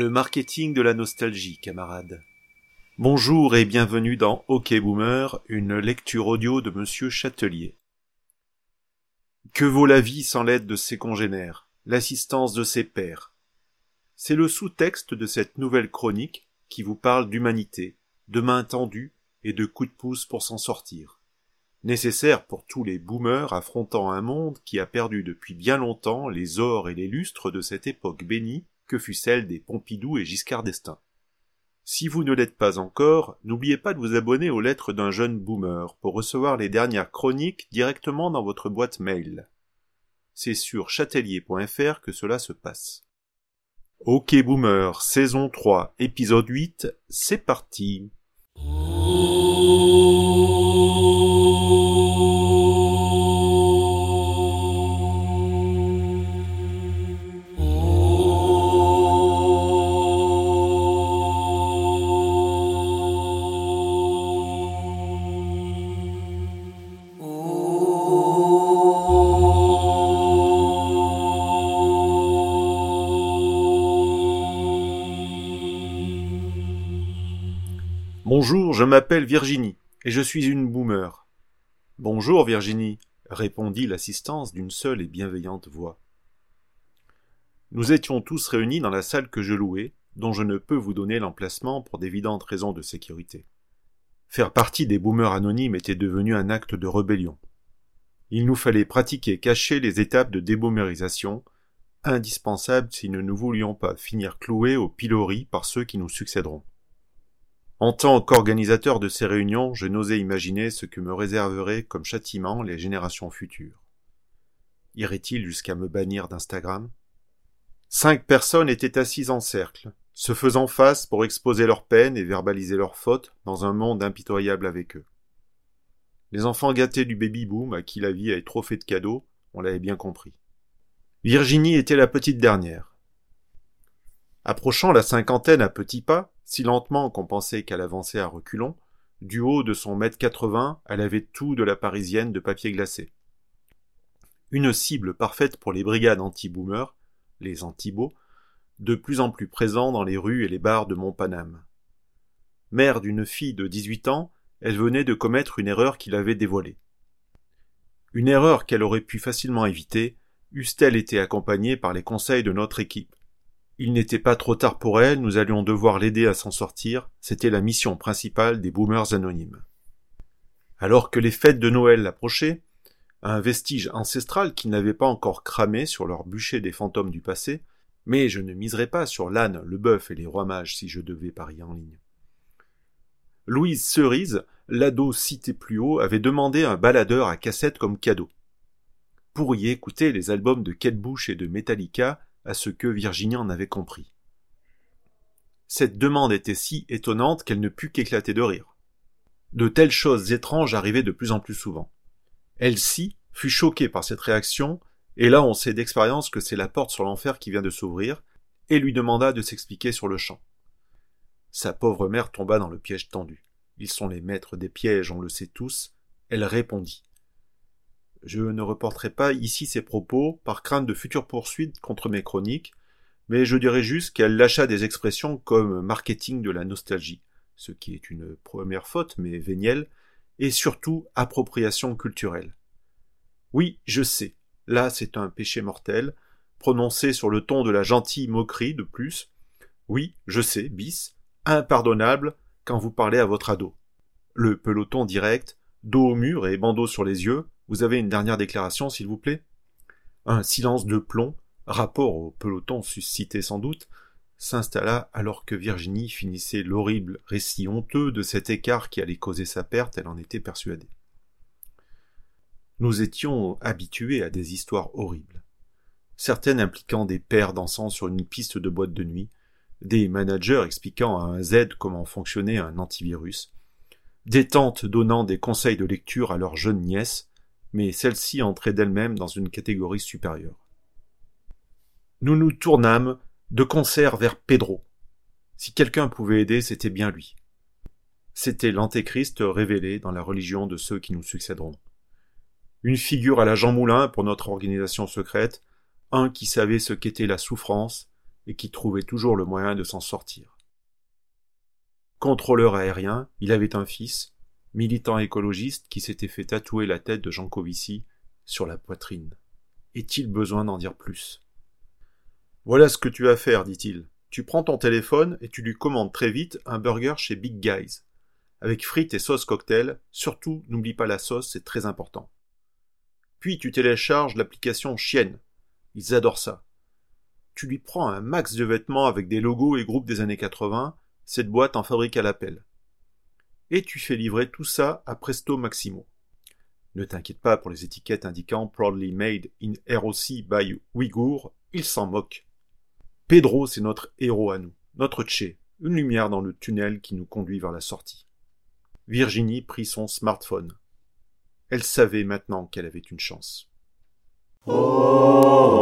Le marketing de la nostalgie, camarades. Bonjour et bienvenue dans OK Boomer, une lecture audio de Monsieur Châtelier. Que vaut la vie sans l'aide de ses congénères, l'assistance de ses pairs C'est le sous-texte de cette nouvelle chronique qui vous parle d'humanité, de main tendue et de coups de pouce pour s'en sortir. Nécessaire pour tous les boomers affrontant un monde qui a perdu depuis bien longtemps les ors et les lustres de cette époque bénie que fut celle des Pompidou et Giscard d'Estaing. Si vous ne l'êtes pas encore, n'oubliez pas de vous abonner aux lettres d'un jeune boomer pour recevoir les dernières chroniques directement dans votre boîte mail. C'est sur chatelier.fr que cela se passe. Ok Boomer, saison 3, épisode 8, c'est parti. Bonjour, je m'appelle Virginie, et je suis une boomer. Bonjour Virginie, répondit l'assistance d'une seule et bienveillante voix. Nous étions tous réunis dans la salle que je louais, dont je ne peux vous donner l'emplacement pour d'évidentes raisons de sécurité. Faire partie des boomers anonymes était devenu un acte de rébellion. Il nous fallait pratiquer cacher les étapes de déboomerisation, indispensables si nous ne voulions pas finir cloués au pilori par ceux qui nous succéderont. En tant qu'organisateur de ces réunions, je n'osais imaginer ce que me réserveraient comme châtiment les générations futures. Irait-il jusqu'à me bannir d'Instagram? Cinq personnes étaient assises en cercle, se faisant face pour exposer leurs peines et verbaliser leurs fautes dans un monde impitoyable avec eux. Les enfants gâtés du baby-boom à qui la vie avait trop fait de cadeaux, on l'avait bien compris. Virginie était la petite dernière. Approchant la cinquantaine à petits pas, si lentement qu'on pensait qu'elle avançait à reculons, du haut de son mètre quatre-vingts, elle avait tout de la parisienne de papier glacé. Une cible parfaite pour les brigades anti-boomers, les antibos, de plus en plus présents dans les rues et les bars de Montpanam. Mère d'une fille de dix-huit ans, elle venait de commettre une erreur qui l'avait dévoilée. Une erreur qu'elle aurait pu facilement éviter, eussent-elle été accompagnée par les conseils de notre équipe? Il n'était pas trop tard pour elle, nous allions devoir l'aider à s'en sortir, c'était la mission principale des boomers anonymes. Alors que les fêtes de Noël approchaient, un vestige ancestral qui n'avait pas encore cramé sur leur bûcher des fantômes du passé, mais je ne miserais pas sur l'âne, le bœuf et les rois mages si je devais parier en ligne. Louise Cerise, l'ado cité plus haut, avait demandé un baladeur à cassette comme cadeau. Pour y écouter les albums de Kate Bush et de Metallica, à ce que Virginie en avait compris. Cette demande était si étonnante qu'elle ne put qu'éclater de rire. De telles choses étranges arrivaient de plus en plus souvent. Elsie fut choquée par cette réaction, et là on sait d'expérience que c'est la porte sur l'enfer qui vient de s'ouvrir, et lui demanda de s'expliquer sur le champ. Sa pauvre mère tomba dans le piège tendu. Ils sont les maîtres des pièges, on le sait tous. Elle répondit. Je ne reporterai pas ici ses propos par crainte de futures poursuites contre mes chroniques, mais je dirais juste qu'elle lâcha des expressions comme marketing de la nostalgie, ce qui est une première faute, mais vénielle, et surtout appropriation culturelle. Oui, je sais, là c'est un péché mortel, prononcé sur le ton de la gentille moquerie de plus. Oui, je sais, bis, impardonnable quand vous parlez à votre ado. Le peloton direct, dos au mur et bandeau sur les yeux, vous avez une dernière déclaration, s'il vous plaît? Un silence de plomb, rapport au peloton suscité sans doute, s'installa alors que Virginie finissait l'horrible récit honteux de cet écart qui allait causer sa perte, elle en était persuadée. Nous étions habitués à des histoires horribles. Certaines impliquant des pères dansant sur une piste de boîte de nuit, des managers expliquant à un Z comment fonctionnait un antivirus, des tantes donnant des conseils de lecture à leurs jeunes nièces, mais celle-ci entrait d'elle-même dans une catégorie supérieure. Nous nous tournâmes de concert vers Pedro. Si quelqu'un pouvait aider, c'était bien lui. C'était l'antéchrist révélé dans la religion de ceux qui nous succéderont. Une figure à la Jean Moulin pour notre organisation secrète, un qui savait ce qu'était la souffrance et qui trouvait toujours le moyen de s'en sortir. Contrôleur aérien, il avait un fils, militant écologiste qui s'était fait tatouer la tête de Jean Covici sur la poitrine. Est-il besoin d'en dire plus? Voilà ce que tu as à faire, dit-il. Tu prends ton téléphone et tu lui commandes très vite un burger chez Big Guys. Avec frites et sauce cocktail, surtout n'oublie pas la sauce, c'est très important. Puis tu télécharges l'application Chienne. Ils adorent ça. Tu lui prends un max de vêtements avec des logos et groupes des années 80, cette boîte en fabrique à l'appel et tu fais livrer tout ça à Presto Maximo. Ne t'inquiète pas pour les étiquettes indiquant Proudly Made in ROC by Ouïghour, ils s'en moquent. Pedro, c'est notre héros à nous, notre Tché, une lumière dans le tunnel qui nous conduit vers la sortie. Virginie prit son smartphone. Elle savait maintenant qu'elle avait une chance. Oh,